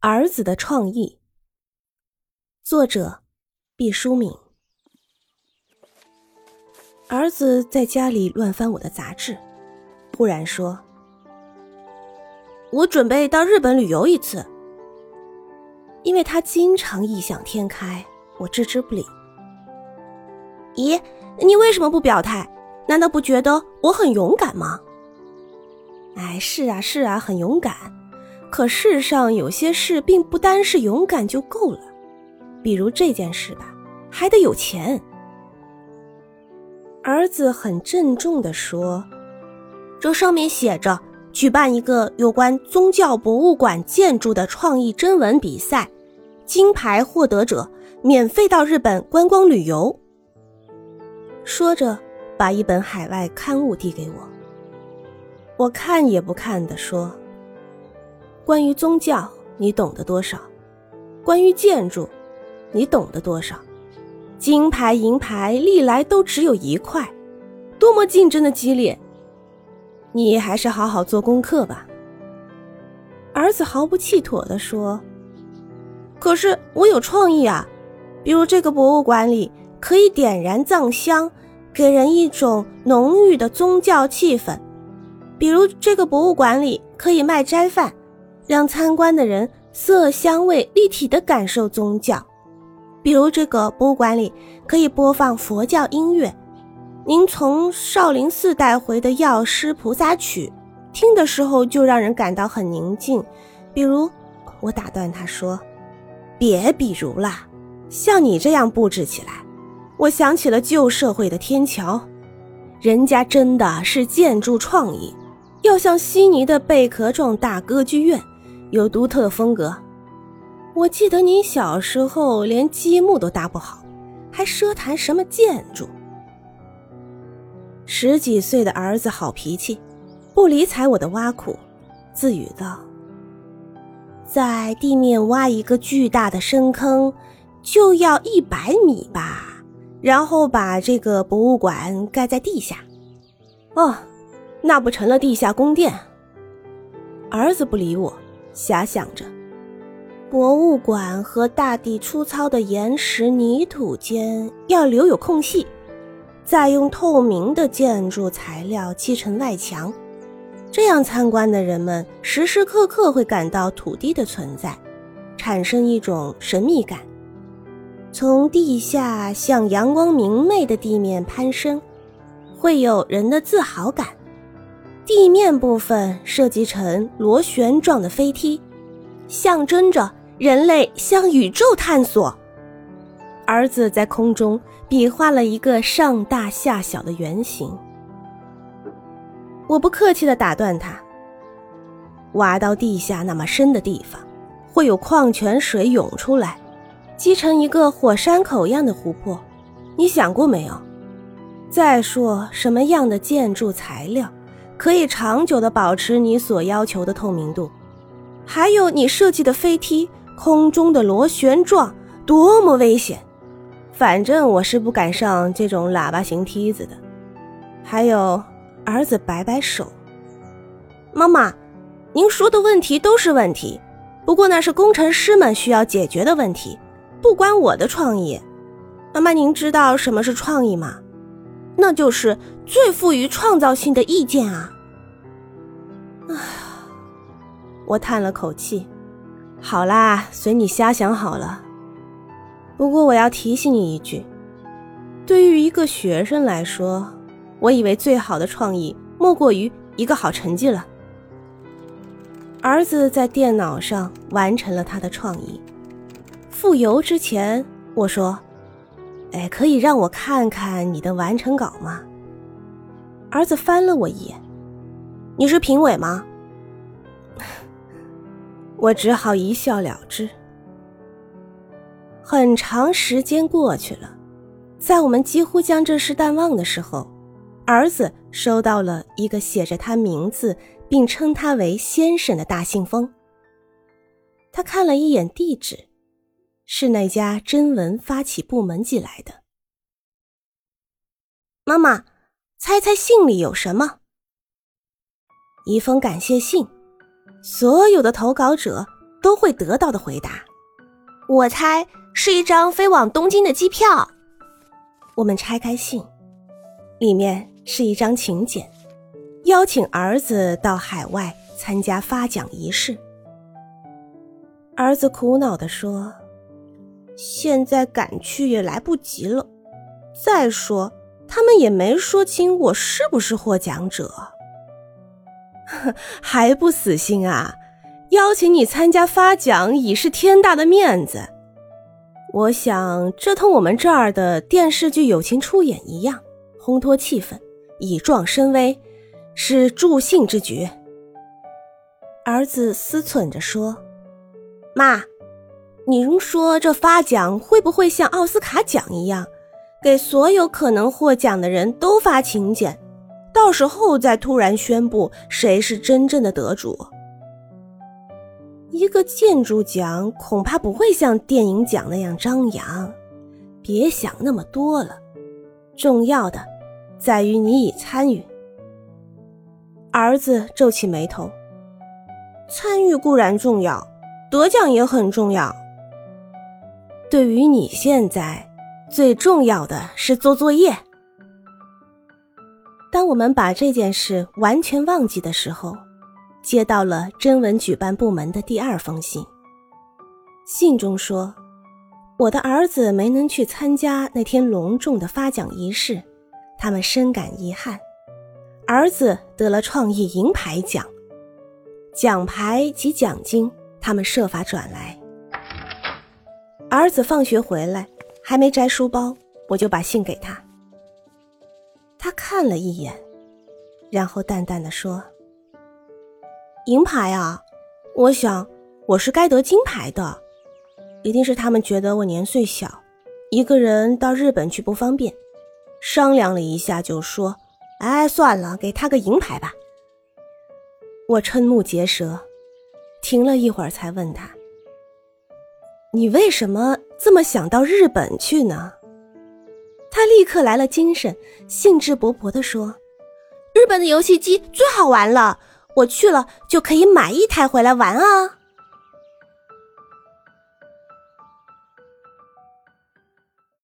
儿子的创意，作者毕淑敏。儿子在家里乱翻我的杂志，忽然说：“我准备到日本旅游一次。”因为他经常异想天开，我置之不理。咦，你为什么不表态？难道不觉得我很勇敢吗？哎，是啊，是啊，很勇敢。可世上有些事并不单是勇敢就够了，比如这件事吧，还得有钱。儿子很郑重地说：“这上面写着，举办一个有关宗教博物馆建筑的创意征文比赛，金牌获得者免费到日本观光旅游。”说着，把一本海外刊物递给我，我看也不看的说。关于宗教，你懂得多少？关于建筑，你懂得多少？金牌银牌历来都只有一块，多么竞争的激烈！你还是好好做功课吧。儿子毫不气妥地说：“可是我有创意啊，比如这个博物馆里可以点燃藏香，给人一种浓郁的宗教气氛；比如这个博物馆里可以卖斋饭。”让参观的人色香味立体的感受宗教，比如这个博物馆里可以播放佛教音乐，您从少林寺带回的药师菩萨曲，听的时候就让人感到很宁静。比如，我打断他说：“别比如啦，像你这样布置起来，我想起了旧社会的天桥，人家真的是建筑创意，要像悉尼的贝壳状大歌剧院。”有独特的风格。我记得你小时候连积木都搭不好，还奢谈什么建筑？十几岁的儿子好脾气，不理睬我的挖苦，自语道：“在地面挖一个巨大的深坑，就要一百米吧，然后把这个博物馆盖在地下。哦，那不成了地下宫殿？”儿子不理我。遐想着，博物馆和大地粗糙的岩石泥土间要留有空隙，再用透明的建筑材料砌成外墙，这样参观的人们时时刻刻会感到土地的存在，产生一种神秘感。从地下向阳光明媚的地面攀升，会有人的自豪感。地面部分设计成螺旋状的飞梯，象征着人类向宇宙探索。儿子在空中比划了一个上大下小的圆形。我不客气地打断他：“挖到地下那么深的地方，会有矿泉水涌出来，积成一个火山口样的湖泊。你想过没有？再说什么样的建筑材料？”可以长久的保持你所要求的透明度，还有你设计的飞梯，空中的螺旋状，多么危险！反正我是不敢上这种喇叭形梯子的。还有，儿子摆摆手，妈妈，您说的问题都是问题，不过那是工程师们需要解决的问题，不关我的创意。妈妈，您知道什么是创意吗？那就是最富于创造性的意见啊！啊，我叹了口气。好啦，随你瞎想好了。不过我要提醒你一句：对于一个学生来说，我以为最好的创意莫过于一个好成绩了。儿子在电脑上完成了他的创意。复邮之前，我说。哎，可以让我看看你的完成稿吗？儿子翻了我一眼，你是评委吗？我只好一笑了之。很长时间过去了，在我们几乎将这事淡忘的时候，儿子收到了一个写着他名字并称他为先生的大信封。他看了一眼地址。是那家征文发起部门寄来的。妈妈，猜猜信里有什么？一封感谢信，所有的投稿者都会得到的回答。我猜是一张飞往东京的机票。我们拆开信，里面是一张请柬，邀请儿子到海外参加发奖仪式。儿子苦恼地说：“现在赶去也来不及了。再说，他们也没说清我是不是获奖者。还不死心啊？邀请你参加发奖已是天大的面子。我想，这同我们这儿的电视剧友情出演一样，烘托气氛，以壮声威，是助兴之举。”儿子思忖着说。妈，您说这发奖会不会像奥斯卡奖一样，给所有可能获奖的人都发请柬，到时候再突然宣布谁是真正的得主？一个建筑奖恐怕不会像电影奖那样张扬，别想那么多了，重要的在于你已参与。儿子皱起眉头，参与固然重要。得奖也很重要。对于你现在，最重要的是做作业。当我们把这件事完全忘记的时候，接到了真文举办部门的第二封信。信中说，我的儿子没能去参加那天隆重的发奖仪式，他们深感遗憾。儿子得了创意银牌奖，奖牌及奖金。他们设法转来。儿子放学回来，还没摘书包，我就把信给他。他看了一眼，然后淡淡的说：“银牌啊，我想我是该得金牌的。一定是他们觉得我年岁小，一个人到日本去不方便，商量了一下，就说：‘哎，算了，给他个银牌吧。’我瞠目结舌。”停了一会儿，才问他：“你为什么这么想到日本去呢？”他立刻来了精神，兴致勃勃地说：“日本的游戏机最好玩了，我去了就可以买一台回来玩啊！”